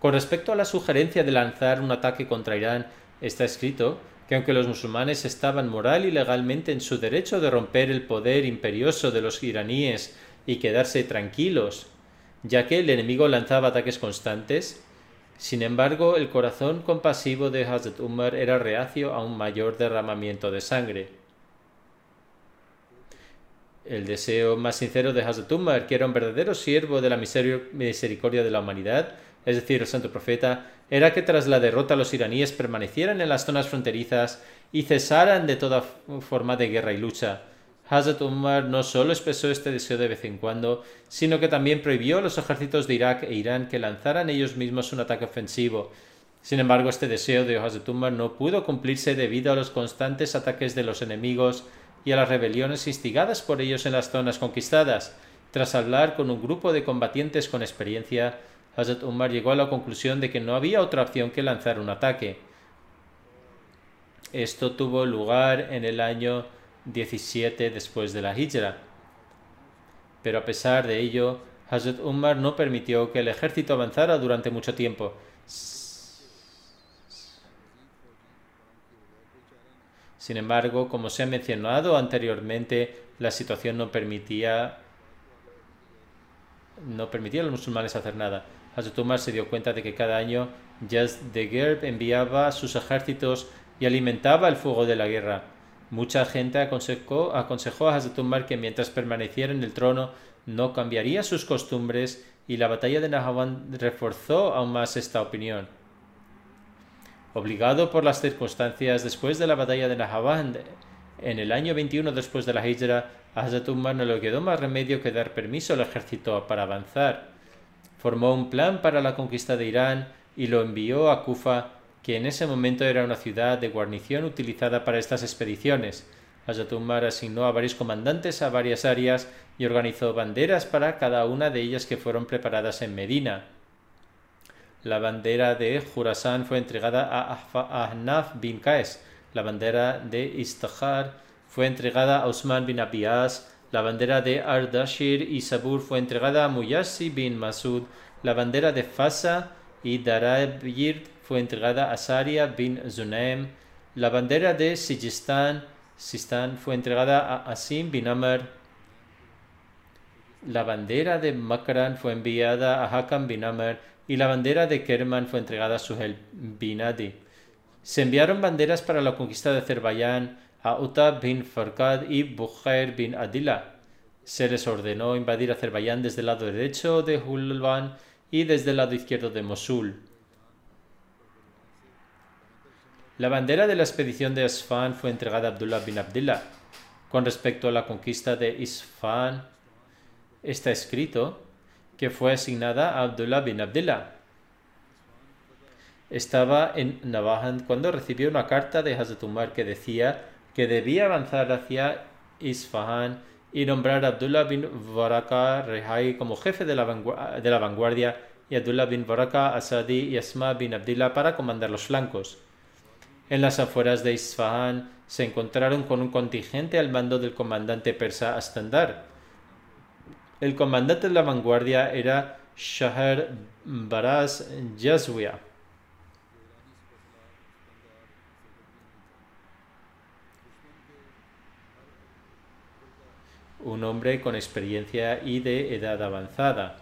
Con respecto a la sugerencia de lanzar un ataque contra Irán, está escrito que aunque los musulmanes estaban moral y legalmente en su derecho de romper el poder imperioso de los iraníes y quedarse tranquilos, ya que el enemigo lanzaba ataques constantes, sin embargo el corazón compasivo de Hazrat Umar era reacio a un mayor derramamiento de sangre. El deseo más sincero de Hazrat Umar, que era un verdadero siervo de la misericordia de la humanidad, es decir, el santo profeta, era que tras la derrota los iraníes permanecieran en las zonas fronterizas y cesaran de toda forma de guerra y lucha. Hazrat Umar no solo expresó este deseo de vez en cuando, sino que también prohibió a los ejércitos de Irak e Irán que lanzaran ellos mismos un ataque ofensivo. Sin embargo, este deseo de Hazrat Umar no pudo cumplirse debido a los constantes ataques de los enemigos y a las rebeliones instigadas por ellos en las zonas conquistadas. Tras hablar con un grupo de combatientes con experiencia, Hazrat Umar llegó a la conclusión de que no había otra opción que lanzar un ataque. Esto tuvo lugar en el año 17 después de la Hijra. Pero a pesar de ello, Hazrat Umar no permitió que el ejército avanzara durante mucho tiempo. Sin embargo, como se ha mencionado anteriormente, la situación no permitía no permitía a los musulmanes hacer nada. Hazrat Umar se dio cuenta de que cada año Jaz de Gerb enviaba sus ejércitos y alimentaba el fuego de la guerra. Mucha gente aconsejó, aconsejó a Hazrat Umar que mientras permaneciera en el trono no cambiaría sus costumbres y la batalla de Nahawan reforzó aún más esta opinión. Obligado por las circunstancias después de la batalla de Nahawan en el año 21 después de la Hijra, a no le quedó más remedio que dar permiso al ejército para avanzar. Formó un plan para la conquista de Irán y lo envió a Kufa que en ese momento era una ciudad de guarnición utilizada para estas expediciones. Hazrat Umar asignó a varios comandantes a varias áreas y organizó banderas para cada una de ellas que fueron preparadas en Medina. La bandera de Jurasán fue entregada a Ahnaf bin Qais, la bandera de Istahar fue entregada a Usman bin Abiyas, la bandera de Ardashir y Sabur fue entregada a Muyasi bin Masud, la bandera de Fasa y Darabir fue entregada a Saria bin Zunaim. La bandera de Sijistán, fue entregada a Asim bin Amr. La bandera de Makran fue enviada a Hakam bin Amr y la bandera de Kerman fue entregada a Suhel bin Adi. Se enviaron banderas para la conquista de Azerbaiyán a bin Farkad y Bukhair bin Adila. Se les ordenó invadir Azerbaiyán desde el lado derecho de Hulban y desde el lado izquierdo de Mosul. La bandera de la expedición de Isfahan fue entregada a Abdullah bin Abdullah. Con respecto a la conquista de Isfahan, está escrito que fue asignada a Abdullah bin Abdullah. Estaba en Navajan cuando recibió una carta de Hazrat Umar que decía que debía avanzar hacia Isfahan y nombrar a Abdullah bin Baraka Rehai como jefe de la, vanguardia y Abdullah bin Baraka Asadi y Asma bin Abdullah para comandar los flancos. En las afueras de Isfahan se encontraron con un contingente al mando del comandante persa Astandar. El comandante de la vanguardia era Shahar Baraz Jazwia. Un hombre con experiencia y de edad avanzada.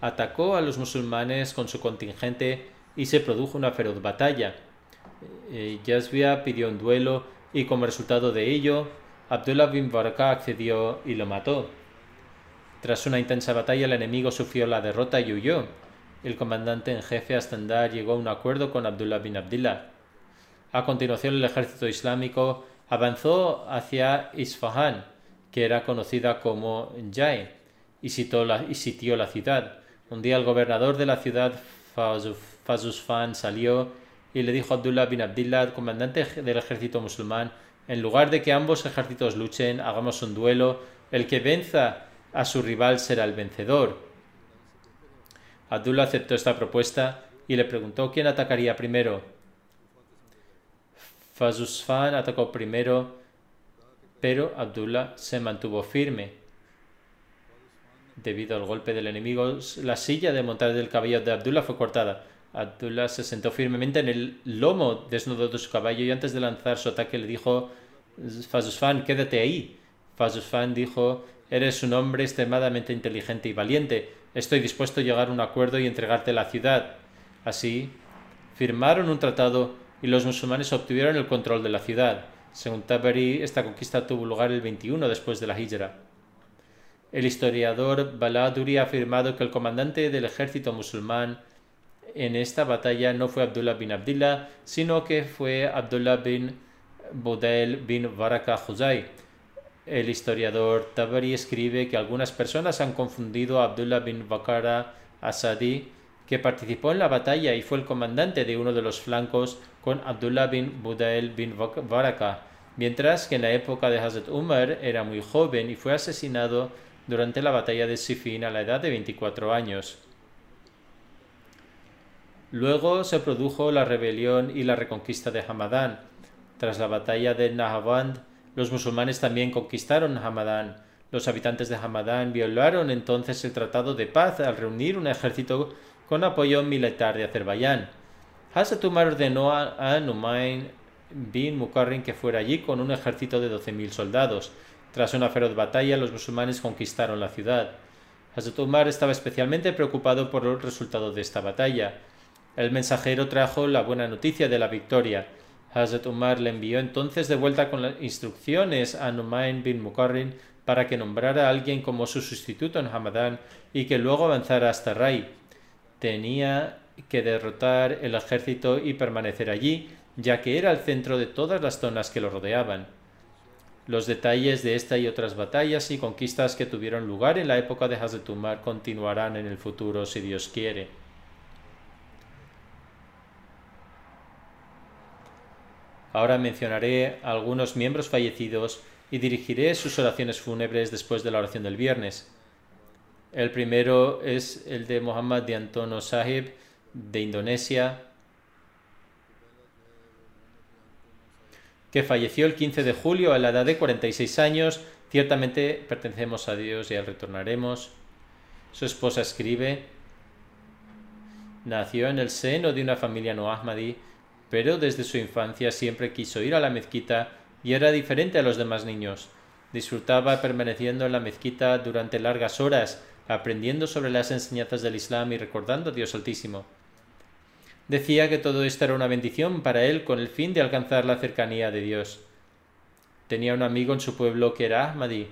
Atacó a los musulmanes con su contingente y se produjo una feroz batalla. Eh, Yazbia pidió un duelo y como resultado de ello, Abdullah bin Baraka accedió y lo mató. Tras una intensa batalla, el enemigo sufrió la derrota y huyó. El comandante en jefe Astandar llegó a un acuerdo con Abdullah bin Abdullah. A continuación, el ejército islámico avanzó hacia Isfahan, que era conocida como Jai, y, y sitió la ciudad. Un día el gobernador de la ciudad, Fazusfan salió y le dijo a Abdullah bin Abdullah, comandante del ejército musulmán, en lugar de que ambos ejércitos luchen, hagamos un duelo, el que venza a su rival será el vencedor. Abdullah aceptó esta propuesta y le preguntó quién atacaría primero. Fazusfan atacó primero, pero Abdullah se mantuvo firme. Debido al golpe del enemigo, la silla de montar del caballo de Abdullah fue cortada. Abdullah se sentó firmemente en el lomo desnudo de su caballo y antes de lanzar su ataque le dijo Fazusfan, quédate ahí. Fazusfan dijo Eres un hombre extremadamente inteligente y valiente. Estoy dispuesto a llegar a un acuerdo y entregarte la ciudad. Así, firmaron un tratado y los musulmanes obtuvieron el control de la ciudad. Según Tabari, esta conquista tuvo lugar el 21 después de la Hijra. El historiador Baladuri ha afirmado que el comandante del ejército musulmán en esta batalla no fue Abdullah bin Abdullah, sino que fue Abdullah bin Budel bin Baraka Khuzai. El historiador Tabari escribe que algunas personas han confundido a Abdullah bin Bakara Asadi, que participó en la batalla y fue el comandante de uno de los flancos, con Abdullah bin Budail bin Baraka, mientras que en la época de Hazrat Umar era muy joven y fue asesinado durante la batalla de Sifin a la edad de 24 años. Luego se produjo la rebelión y la reconquista de Hamadán. Tras la batalla de Nahavand, los musulmanes también conquistaron Hamadán. Los habitantes de Hamadán violaron entonces el tratado de paz al reunir un ejército con apoyo militar de Azerbaiyán. Hazrat Umar ordenó a Numayn bin Mukarrin que fuera allí con un ejército de 12.000 soldados. Tras una feroz batalla, los musulmanes conquistaron la ciudad. Hazrat Umar estaba especialmente preocupado por el resultado de esta batalla. El mensajero trajo la buena noticia de la victoria. Hazrat Umar le envió entonces de vuelta con instrucciones a Numayn bin Mukarrin para que nombrara a alguien como su sustituto en Hamadán y que luego avanzara hasta Rai. Tenía que derrotar el ejército y permanecer allí, ya que era el centro de todas las zonas que lo rodeaban. Los detalles de esta y otras batallas y conquistas que tuvieron lugar en la época de Hazrat Umar continuarán en el futuro si Dios quiere. Ahora mencionaré algunos miembros fallecidos y dirigiré sus oraciones fúnebres después de la oración del viernes. El primero es el de Muhammad de Antono Sahib de Indonesia, que falleció el 15 de julio a la edad de 46 años. Ciertamente pertenecemos a Dios y al retornaremos. Su esposa escribe, nació en el seno de una familia no ahmadi, pero desde su infancia siempre quiso ir a la mezquita y era diferente a los demás niños. Disfrutaba permaneciendo en la mezquita durante largas horas, aprendiendo sobre las enseñanzas del Islam y recordando a Dios Altísimo. Decía que todo esto era una bendición para él con el fin de alcanzar la cercanía de Dios. Tenía un amigo en su pueblo que era Ahmadi.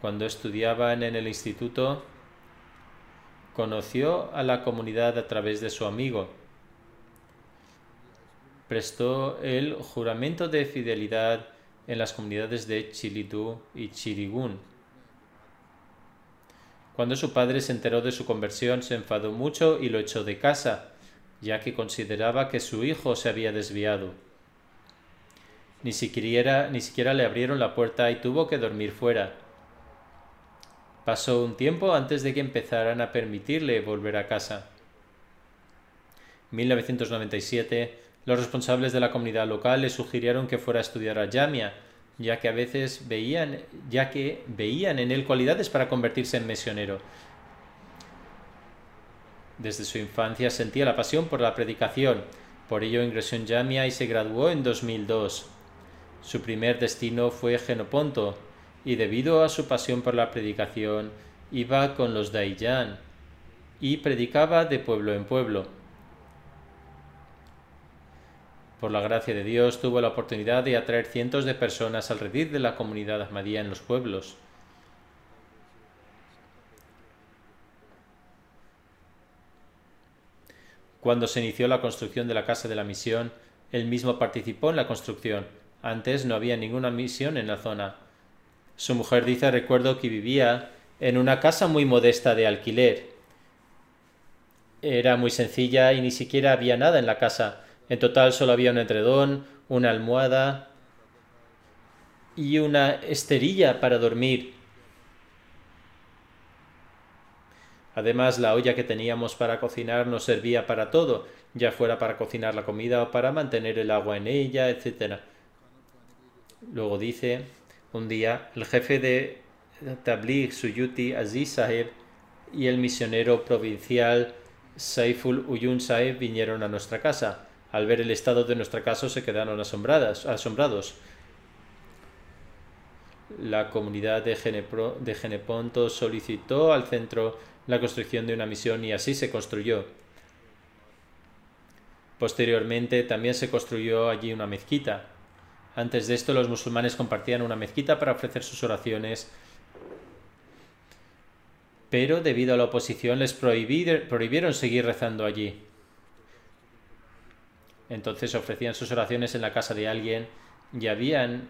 Cuando estudiaban en el instituto, conoció a la comunidad a través de su amigo prestó el juramento de fidelidad en las comunidades de Chilidú y Chirigún. Cuando su padre se enteró de su conversión, se enfadó mucho y lo echó de casa, ya que consideraba que su hijo se había desviado. Ni siquiera, ni siquiera le abrieron la puerta y tuvo que dormir fuera. Pasó un tiempo antes de que empezaran a permitirle volver a casa. 1997 los responsables de la comunidad local le sugirieron que fuera a estudiar a Jamia, ya que a veces veían, ya que veían en él cualidades para convertirse en misionero. Desde su infancia sentía la pasión por la predicación, por ello ingresó en Jamia y se graduó en 2002. Su primer destino fue Genoponto, y debido a su pasión por la predicación, iba con los Daiyan y predicaba de pueblo en pueblo. Por la gracia de Dios tuvo la oportunidad de atraer cientos de personas al de la comunidad Ahmadía en los pueblos. Cuando se inició la construcción de la Casa de la Misión, él mismo participó en la construcción. Antes no había ninguna misión en la zona. Su mujer dice recuerdo que vivía en una casa muy modesta de alquiler. Era muy sencilla y ni siquiera había nada en la casa en total solo había un entredón, una almohada y una esterilla para dormir. Además, la olla que teníamos para cocinar nos servía para todo, ya fuera para cocinar la comida o para mantener el agua en ella, etc. Luego dice, un día, el jefe de Tabligh Suyuti Aziz Sahib y el misionero provincial Saiful Uyun Sahib vinieron a nuestra casa. Al ver el estado de nuestra casa se quedaron asombradas, asombrados. La comunidad de, de Geneponto solicitó al centro la construcción de una misión y así se construyó. Posteriormente también se construyó allí una mezquita. Antes de esto los musulmanes compartían una mezquita para ofrecer sus oraciones, pero debido a la oposición les prohibieron seguir rezando allí. Entonces ofrecían sus oraciones en la casa de alguien y habían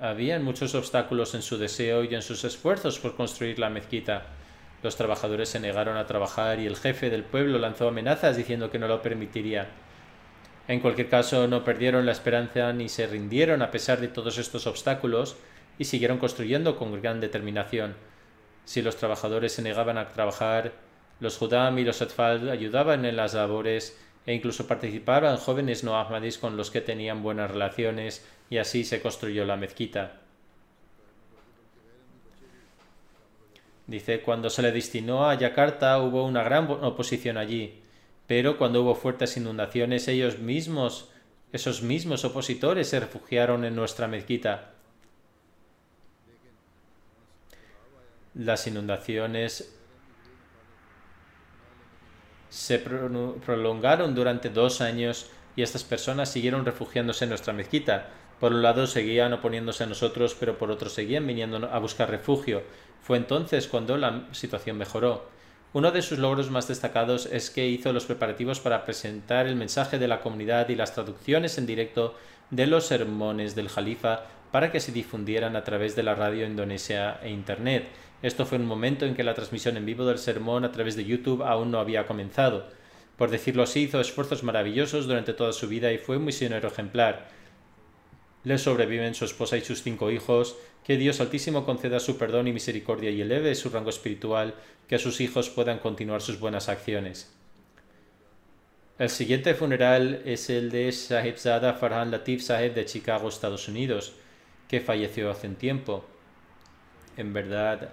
habían muchos obstáculos en su deseo y en sus esfuerzos por construir la mezquita. Los trabajadores se negaron a trabajar y el jefe del pueblo lanzó amenazas diciendo que no lo permitiría. En cualquier caso, no perdieron la esperanza ni se rindieron a pesar de todos estos obstáculos y siguieron construyendo con gran determinación. Si los trabajadores se negaban a trabajar, los Judam y los Atfal ayudaban en las labores e incluso participaban jóvenes no ahmadis con los que tenían buenas relaciones y así se construyó la mezquita. Dice, cuando se le destinó a Yakarta hubo una gran oposición allí, pero cuando hubo fuertes inundaciones ellos mismos, esos mismos opositores se refugiaron en nuestra mezquita. Las inundaciones se prolongaron durante dos años y estas personas siguieron refugiándose en nuestra mezquita. Por un lado seguían oponiéndose a nosotros, pero por otro seguían viniendo a buscar refugio. Fue entonces cuando la situación mejoró. Uno de sus logros más destacados es que hizo los preparativos para presentar el mensaje de la comunidad y las traducciones en directo de los sermones del Jalifa para que se difundieran a través de la radio indonesia e Internet. Esto fue un momento en que la transmisión en vivo del sermón a través de YouTube aún no había comenzado. Por decirlo así, hizo esfuerzos maravillosos durante toda su vida y fue un misionero ejemplar. Le sobreviven su esposa y sus cinco hijos. Que Dios Altísimo conceda su perdón y misericordia y eleve su rango espiritual, que sus hijos puedan continuar sus buenas acciones. El siguiente funeral es el de Zada Farhan Latif Sahib de Chicago, Estados Unidos, que falleció hace un tiempo. En verdad,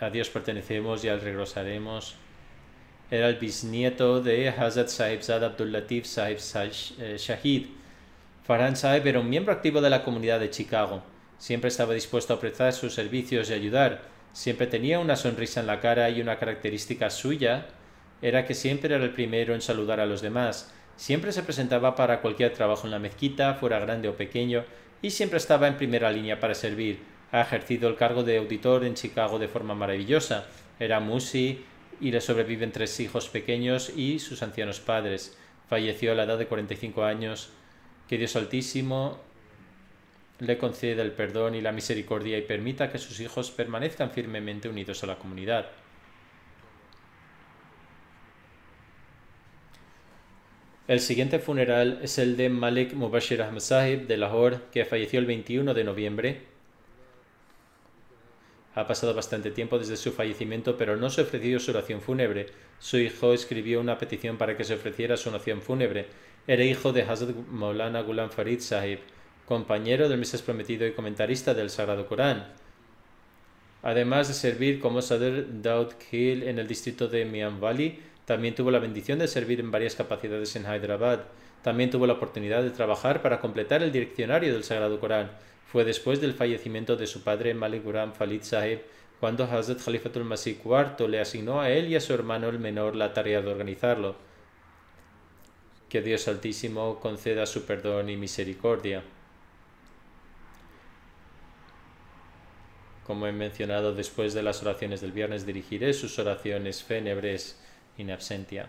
a Dios pertenecemos y al regresaremos. Era el bisnieto de Hazrat Sahib Zad Abdul Latif Sahib eh, Shahid. Farhan Sahib era un miembro activo de la comunidad de Chicago. Siempre estaba dispuesto a prestar sus servicios y ayudar. Siempre tenía una sonrisa en la cara y una característica suya era que siempre era el primero en saludar a los demás. Siempre se presentaba para cualquier trabajo en la mezquita, fuera grande o pequeño, y siempre estaba en primera línea para servir ha ejercido el cargo de auditor en Chicago de forma maravillosa. Era Musi y le sobreviven tres hijos pequeños y sus ancianos padres. Falleció a la edad de 45 años. Que Dios Altísimo le conceda el perdón y la misericordia y permita que sus hijos permanezcan firmemente unidos a la comunidad. El siguiente funeral es el de Malik Mubashir Ahmed Sahib de Lahore, que falleció el 21 de noviembre ha pasado bastante tiempo desde su fallecimiento, pero no se ofreció su oración fúnebre. Su hijo escribió una petición para que se ofreciera su oración fúnebre. Era hijo de Hazrat Maulana Ghulam Farid Sahib, compañero del Mesías Prometido y comentarista del Sagrado Corán. Además de servir como Sadr Daud Khil en el distrito de Mian Valley, también tuvo la bendición de servir en varias capacidades en Hyderabad. También tuvo la oportunidad de trabajar para completar el diccionario del Sagrado Corán fue después del fallecimiento de su padre Malik Falid Sahib cuando Hazrat Khalifatul Masih IV le asignó a él y a su hermano el menor la tarea de organizarlo. Que Dios Altísimo conceda su perdón y misericordia. Como he mencionado después de las oraciones del viernes, dirigiré sus oraciones fenebres in absentia.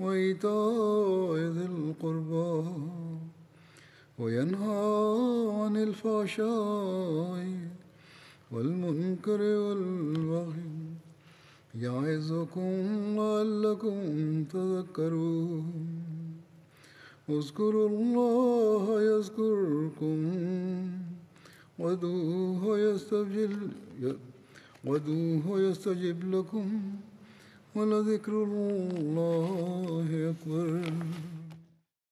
وإيتاء ذي القربى وينهى عن الفحشاء والمنكر والبغي يعظكم لعلكم تذكرون. اذكروا الله يذكركم وادعوه يستجب يستجب لكم. ولذكر الله أكبر